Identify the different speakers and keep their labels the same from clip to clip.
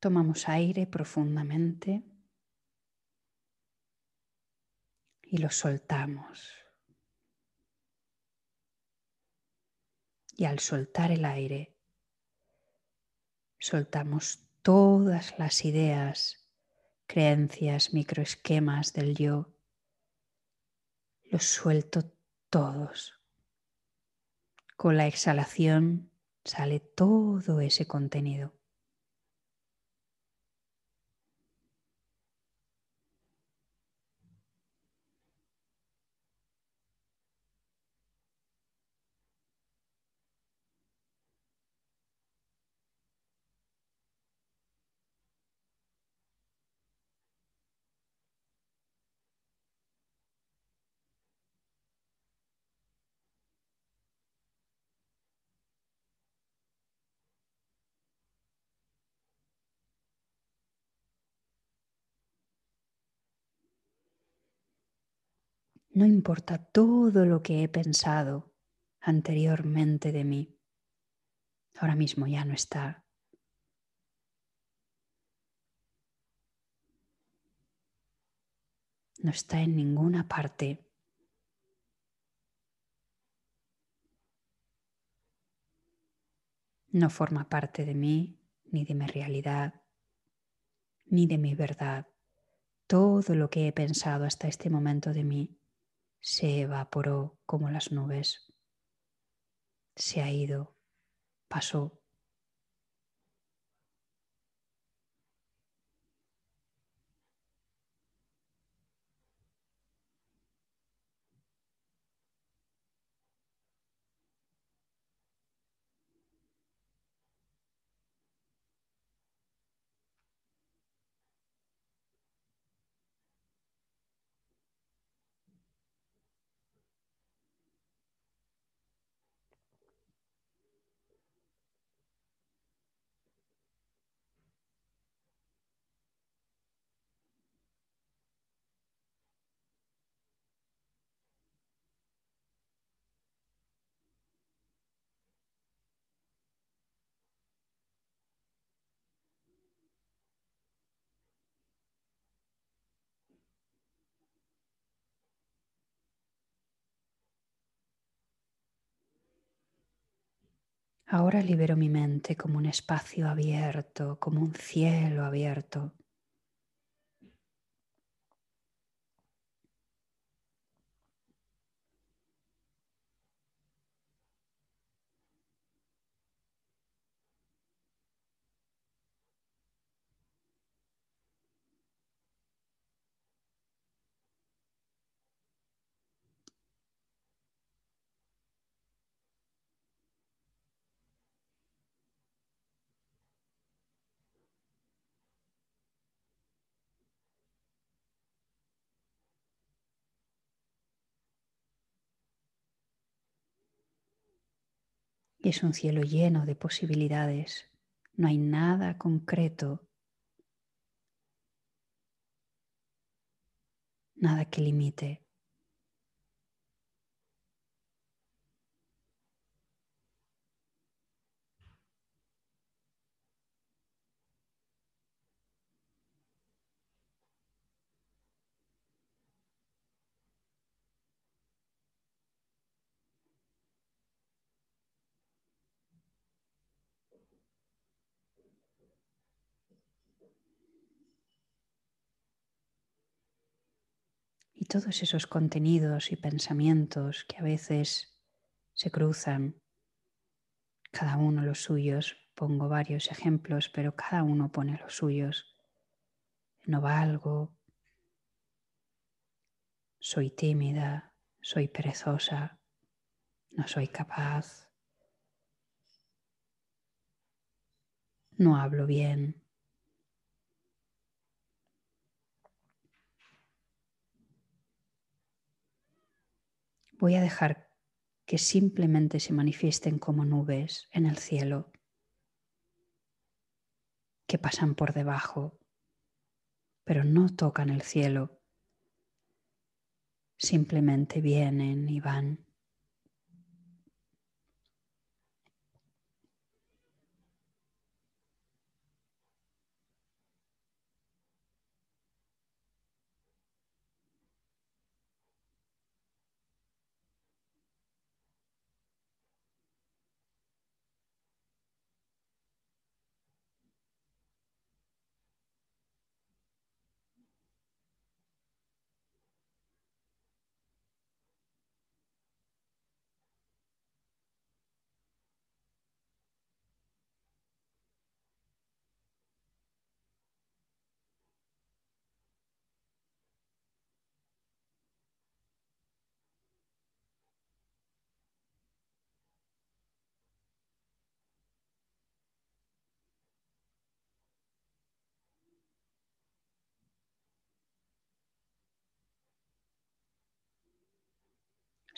Speaker 1: Tomamos aire profundamente y lo soltamos. Y al soltar el aire, soltamos todas las ideas, creencias, microesquemas del yo. Los suelto todos. Con la exhalación sale todo ese contenido. No importa todo lo que he pensado anteriormente de mí. Ahora mismo ya no está. No está en ninguna parte. No forma parte de mí, ni de mi realidad, ni de mi verdad. Todo lo que he pensado hasta este momento de mí se evaporó como las nubes, se ha ido, pasó. Ahora libero mi mente como un espacio abierto, como un cielo abierto. Y es un cielo lleno de posibilidades. No hay nada concreto, nada que limite. Y todos esos contenidos y pensamientos que a veces se cruzan, cada uno los suyos, pongo varios ejemplos, pero cada uno pone los suyos. No valgo, soy tímida, soy perezosa, no soy capaz, no hablo bien, Voy a dejar que simplemente se manifiesten como nubes en el cielo, que pasan por debajo, pero no tocan el cielo, simplemente vienen y van.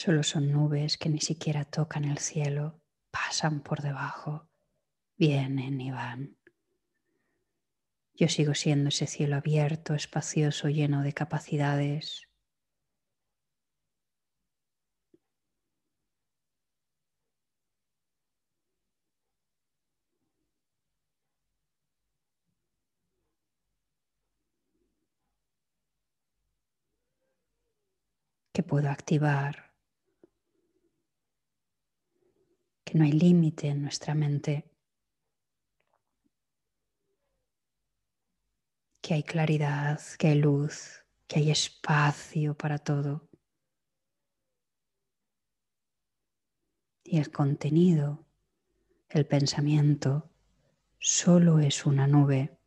Speaker 1: Solo son nubes que ni siquiera tocan el cielo, pasan por debajo, vienen y van. Yo sigo siendo ese cielo abierto, espacioso, lleno de capacidades. que puedo activar que no hay límite en nuestra mente, que hay claridad, que hay luz, que hay espacio para todo. Y el contenido, el pensamiento, solo es una nube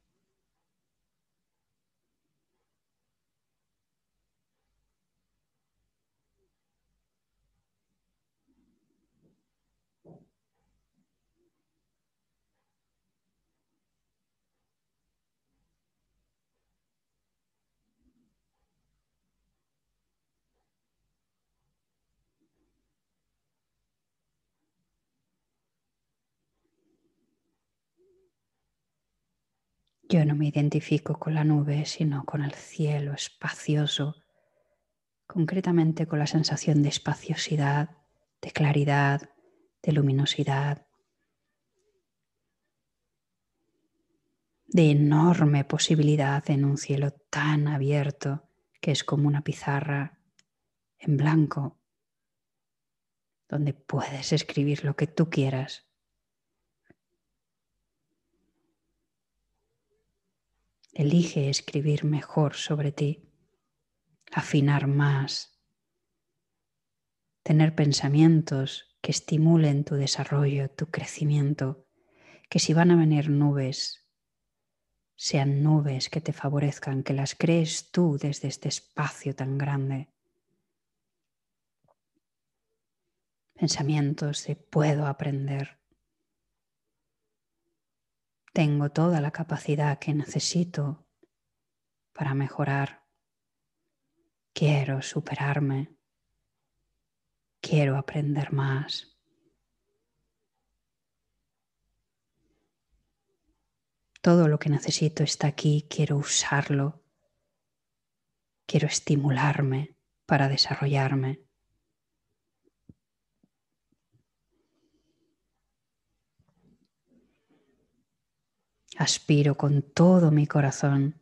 Speaker 1: Yo no me identifico con la nube, sino con el cielo espacioso, concretamente con la sensación de espaciosidad, de claridad, de luminosidad, de enorme posibilidad en un cielo tan abierto que es como una pizarra en blanco, donde puedes escribir lo que tú quieras Elige escribir mejor sobre ti, afinar más, tener pensamientos que estimulen tu desarrollo, tu crecimiento, que si van a venir nubes, sean nubes que te favorezcan, que las crees tú desde este espacio tan grande. Pensamientos de puedo aprender, tengo toda la capacidad que necesito para mejorar. Quiero superarme. Quiero aprender más. Todo lo que necesito está aquí. Quiero usarlo. Quiero estimularme para desarrollarme. Aspiro con todo mi corazón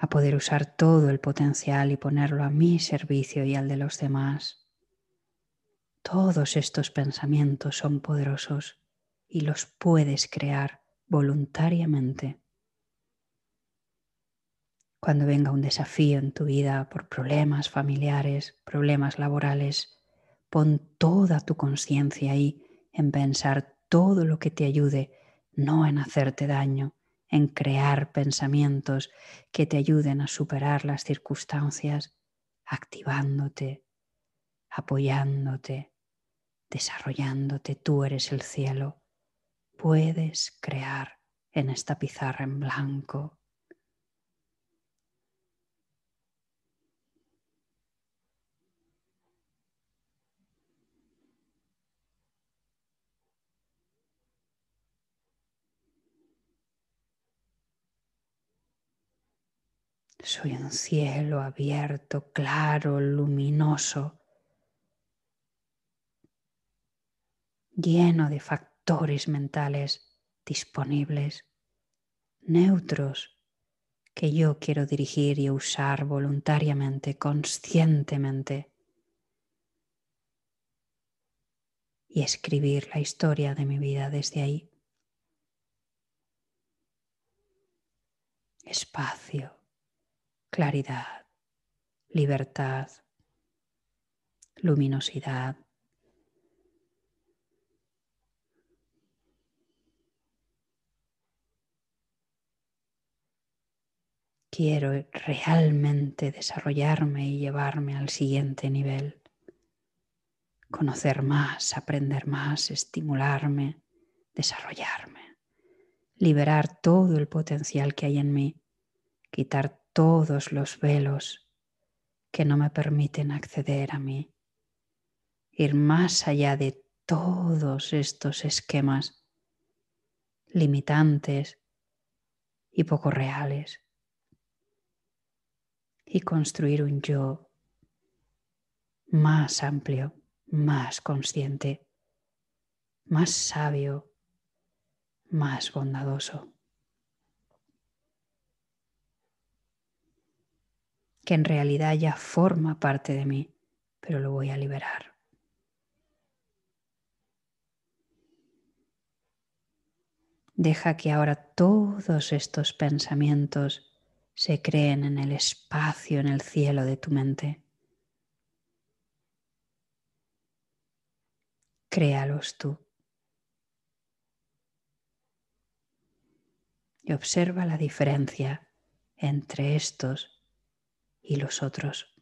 Speaker 1: a poder usar todo el potencial y ponerlo a mi servicio y al de los demás. Todos estos pensamientos son poderosos y los puedes crear voluntariamente. Cuando venga un desafío en tu vida por problemas familiares, problemas laborales, pon toda tu conciencia ahí en pensar todo lo que te ayude no en hacerte daño, en crear pensamientos que te ayuden a superar las circunstancias, activándote, apoyándote, desarrollándote. Tú eres el cielo. Puedes crear en esta pizarra en blanco. Soy un cielo abierto, claro, luminoso, lleno de factores mentales disponibles, neutros, que yo quiero dirigir y usar voluntariamente, conscientemente, y escribir la historia de mi vida desde ahí. Espacio claridad, libertad, luminosidad. Quiero realmente desarrollarme y llevarme al siguiente nivel. Conocer más, aprender más, estimularme, desarrollarme, liberar todo el potencial que hay en mí, quitar todos los velos que no me permiten acceder a mí, ir más allá de todos estos esquemas limitantes y poco reales y construir un yo más amplio, más consciente, más sabio, más bondadoso. Que en realidad ya forma parte de mí, pero lo voy a liberar. Deja que ahora todos estos pensamientos se creen en el espacio, en el cielo de tu mente. Créalos tú. Y observa la diferencia entre estos y los otros.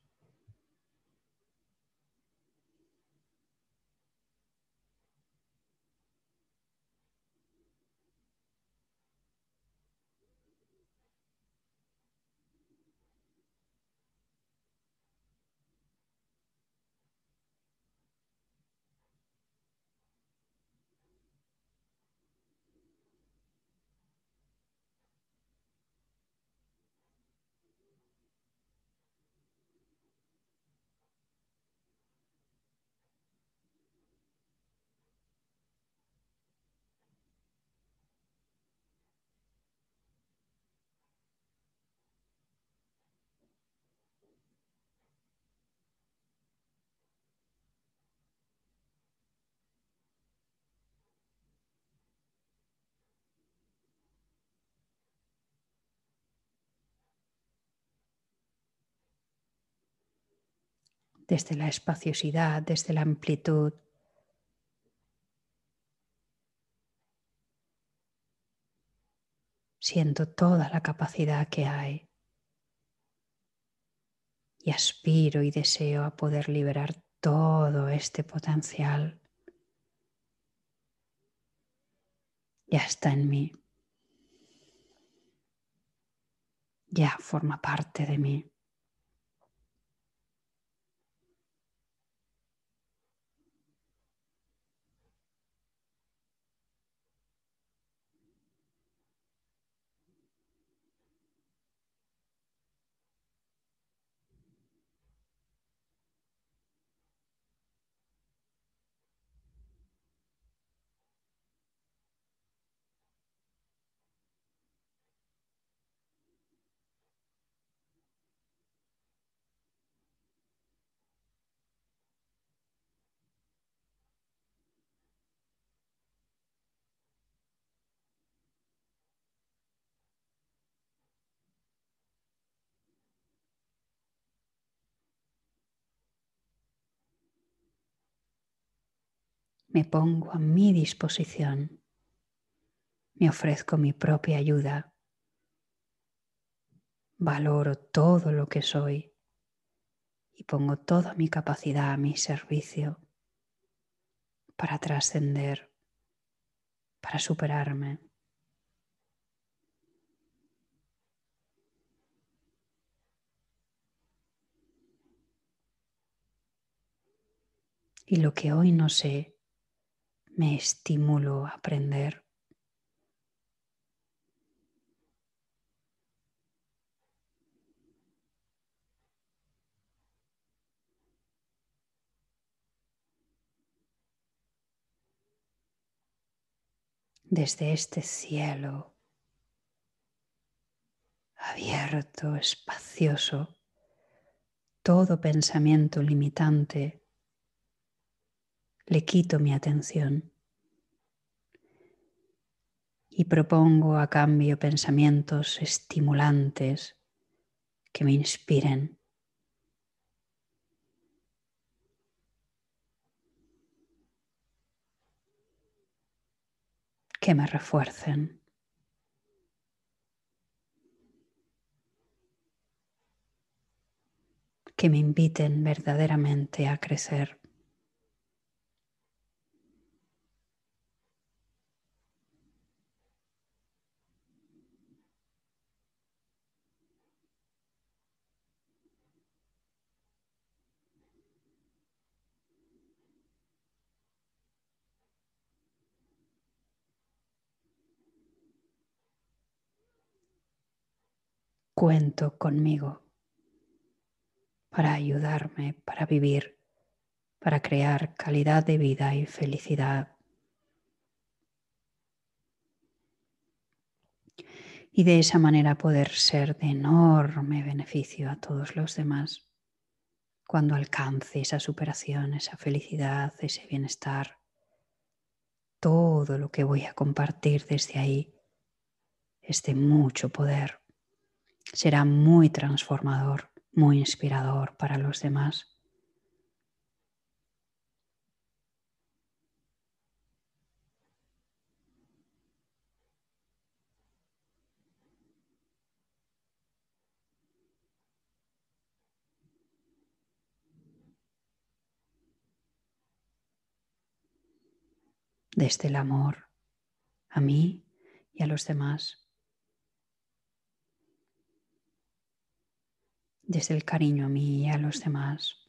Speaker 1: Desde la espaciosidad, desde la amplitud. Siento toda la capacidad que hay y aspiro y deseo a poder liberar todo este potencial. Ya está en mí. Ya forma parte de mí. Me pongo a mi disposición, me ofrezco mi propia ayuda, valoro todo lo que soy y pongo toda mi capacidad a mi servicio para trascender, para superarme. Y lo que hoy no sé, me estimulo a aprender. Desde este cielo abierto, espacioso, todo pensamiento limitante le quito mi atención y propongo a cambio pensamientos estimulantes que me inspiren. que me refuercen. que me inviten verdaderamente a crecer. Cuento conmigo para ayudarme, para vivir, para crear calidad de vida y felicidad. Y de esa manera poder ser de enorme beneficio a todos los demás cuando alcance esa superación, esa felicidad, ese bienestar. Todo lo que voy a compartir desde ahí es de mucho poder. Será muy transformador muy inspirador para los demás. desde el amor a mí y a los demás. Desde el cariño a mí y a los demás.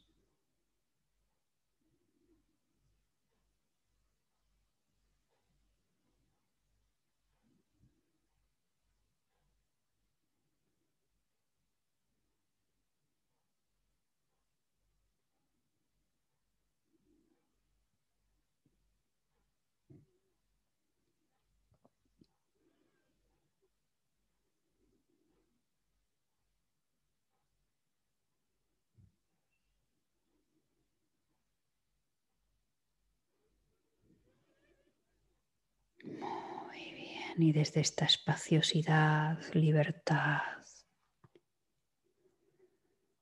Speaker 1: Y desde esta espaciosidad, libertad,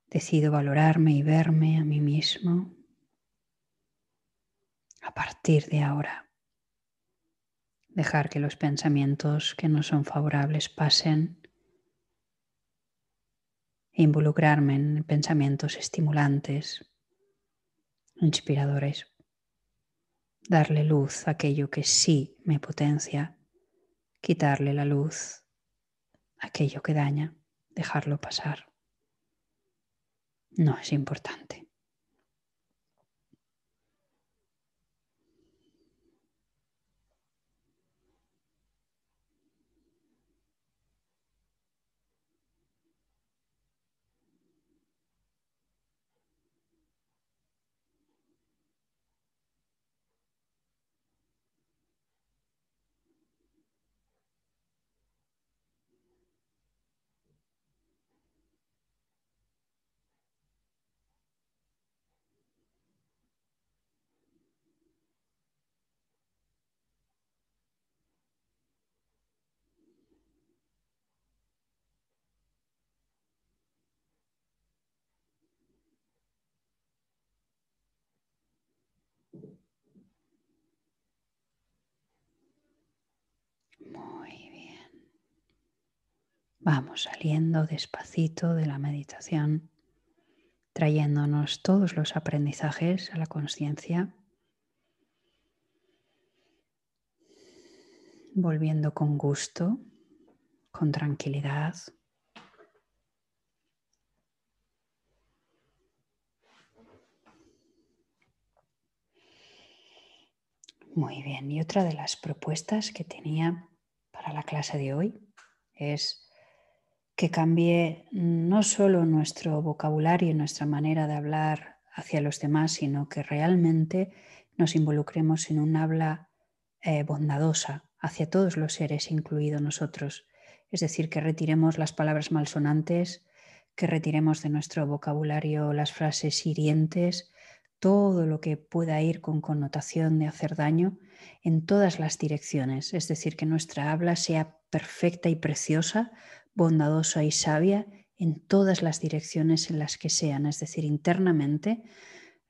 Speaker 1: decido valorarme y verme a mí mismo a partir de ahora. Dejar que los pensamientos que no son favorables pasen e involucrarme en pensamientos estimulantes, inspiradores. Darle luz a aquello que sí me potencia quitarle la luz, aquello que daña, dejarlo pasar. No es importante. Muy bien. Vamos saliendo despacito de la meditación, trayéndonos todos los aprendizajes a la conciencia, volviendo con gusto, con tranquilidad. Muy bien, y otra de las propuestas que tenía para la clase de hoy es que cambie no solo nuestro vocabulario y nuestra manera de hablar hacia los demás, sino que realmente nos involucremos en un habla eh, bondadosa hacia todos los seres, incluido nosotros. Es decir, que retiremos las palabras malsonantes, que retiremos de nuestro vocabulario las frases hirientes, todo lo que pueda ir con connotación de hacer daño en todas las direcciones. Es decir, que nuestra habla sea perfecta y preciosa, bondadosa y sabia en todas las direcciones en las que sean, es decir, internamente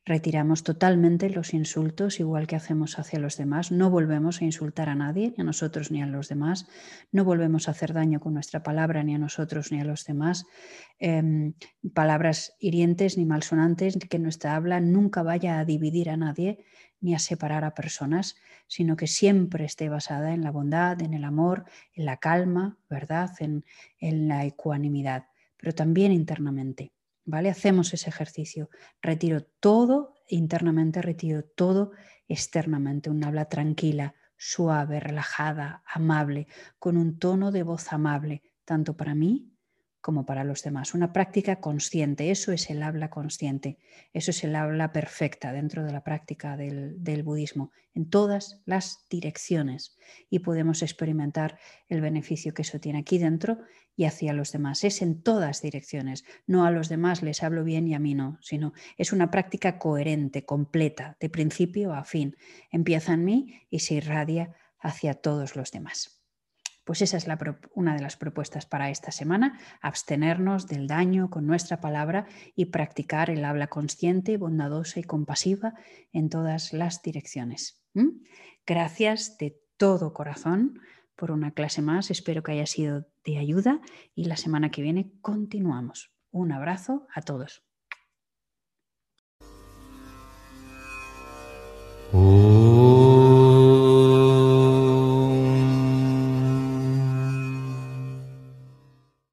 Speaker 1: retiramos totalmente los insultos igual que hacemos hacia los demás, no volvemos a insultar a nadie, ni a nosotros ni a los demás, no volvemos a hacer daño con nuestra palabra ni a nosotros ni a los demás, em, palabras hirientes ni malsonantes, que nuestra habla nunca vaya a dividir a nadie ni a separar a personas, sino que siempre esté basada en la bondad, en el amor, en la calma, ¿verdad? En, en la ecuanimidad pero también internamente. ¿Vale? Hacemos ese ejercicio. Retiro todo internamente, retiro todo externamente. Un habla tranquila, suave, relajada, amable, con un tono de voz amable, tanto para mí como para los demás. Una práctica consciente, eso es el habla consciente, eso es el habla perfecta dentro de la práctica del, budismo, en todas las direcciones. Y podemos experimentar el beneficio que eso tiene aquí dentro y hacia los demás. Es en todas direcciones. No a los demás les hablo bien y a mí no, sino es una práctica coherente, completa, de principio a fin. Empieza en mí y se irradia hacia todos los demás. Pues esa es una de las propuestas para esta semana, abstenernos del daño con nuestra palabra y practicar el habla consciente, bondadosa y compasiva en todas las direcciones. Gracias de todo corazón por una clase más, espero que haya sido de ayuda y la semana que viene continuamos. Un abrazo a todos.